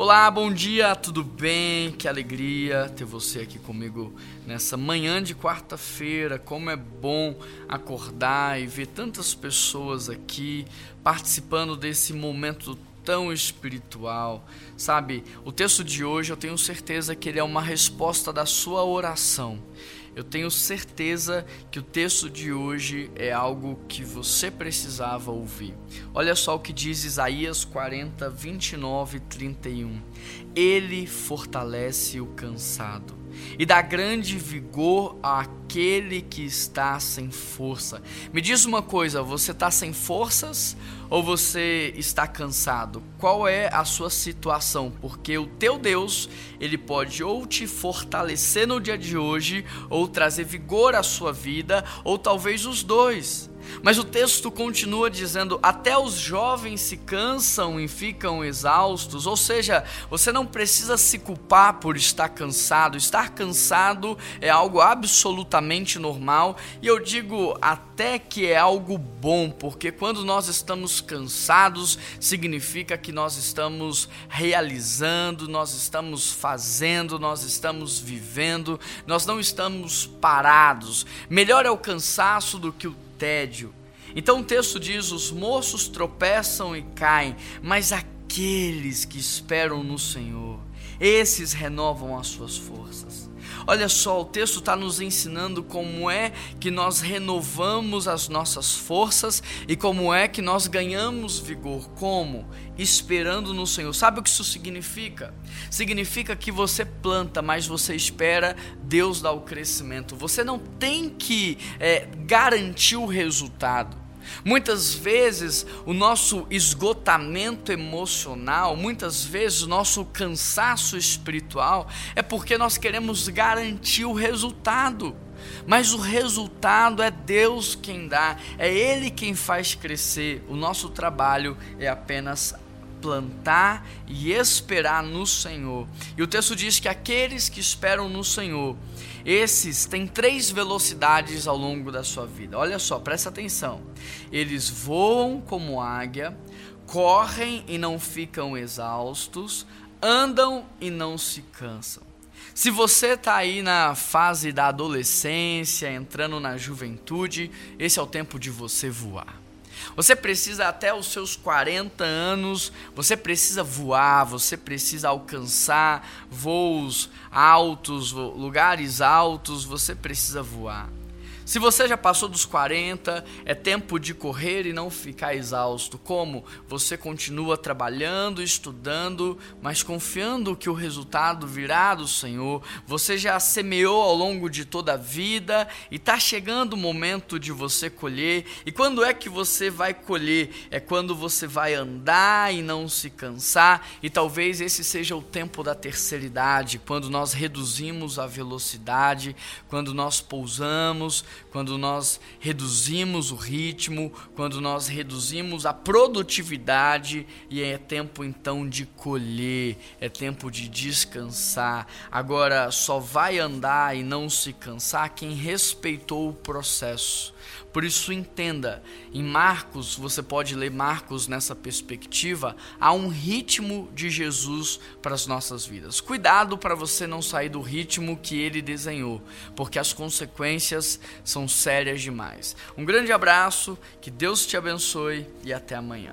Olá, bom dia, tudo bem? Que alegria ter você aqui comigo nessa manhã de quarta-feira. Como é bom acordar e ver tantas pessoas aqui participando desse momento tão espiritual. Sabe, o texto de hoje eu tenho certeza que ele é uma resposta da sua oração. Eu tenho certeza que o texto de hoje é algo que você precisava ouvir. Olha só o que diz Isaías 40, 29 e 31. Ele fortalece o cansado e dá grande vigor àquele que está sem força. Me diz uma coisa: você está sem forças ou você está cansado? Qual é a sua situação? Porque o teu Deus, ele pode ou te fortalecer no dia de hoje, ou trazer vigor à sua vida, ou talvez os dois. Mas o texto continua dizendo: até os jovens se cansam e ficam exaustos. Ou seja, você não precisa se culpar por estar cansado. Estar cansado é algo absolutamente normal. E eu digo até que é algo bom, porque quando nós estamos cansados, significa que nós estamos realizando, nós estamos fazendo, nós estamos vivendo, nós não estamos parados. Melhor é o cansaço do que o tédio. Então o texto diz: os moços tropeçam e caem, mas aqueles que esperam no Senhor, esses renovam as suas forças. Olha só, o texto está nos ensinando como é que nós renovamos as nossas forças e como é que nós ganhamos vigor. Como? Esperando no Senhor. Sabe o que isso significa? Significa que você planta, mas você espera Deus dar o crescimento. Você não tem que é, garantir o resultado. Muitas vezes o nosso esgotamento emocional, muitas vezes o nosso cansaço espiritual é porque nós queremos garantir o resultado. Mas o resultado é Deus quem dá, é Ele quem faz crescer. O nosso trabalho é apenas plantar e esperar no Senhor. E o texto diz que aqueles que esperam no Senhor, esses têm três velocidades ao longo da sua vida. Olha só, presta atenção. Eles voam como águia, correm e não ficam exaustos, andam e não se cansam. Se você está aí na fase da adolescência, entrando na juventude, esse é o tempo de você voar. Você precisa até os seus 40 anos, você precisa voar, você precisa alcançar voos altos, lugares altos, você precisa voar. Se você já passou dos 40, é tempo de correr e não ficar exausto. Como? Você continua trabalhando, estudando, mas confiando que o resultado virá do Senhor. Você já semeou ao longo de toda a vida e está chegando o momento de você colher. E quando é que você vai colher? É quando você vai andar e não se cansar. E talvez esse seja o tempo da terceira idade, quando nós reduzimos a velocidade, quando nós pousamos quando nós reduzimos o ritmo, quando nós reduzimos a produtividade e é tempo então de colher, é tempo de descansar. Agora só vai andar e não se cansar quem respeitou o processo. Por isso entenda, em Marcos, você pode ler Marcos nessa perspectiva, há um ritmo de Jesus para as nossas vidas. Cuidado para você não sair do ritmo que ele desenhou, porque as consequências são sérias demais. Um grande abraço, que Deus te abençoe e até amanhã.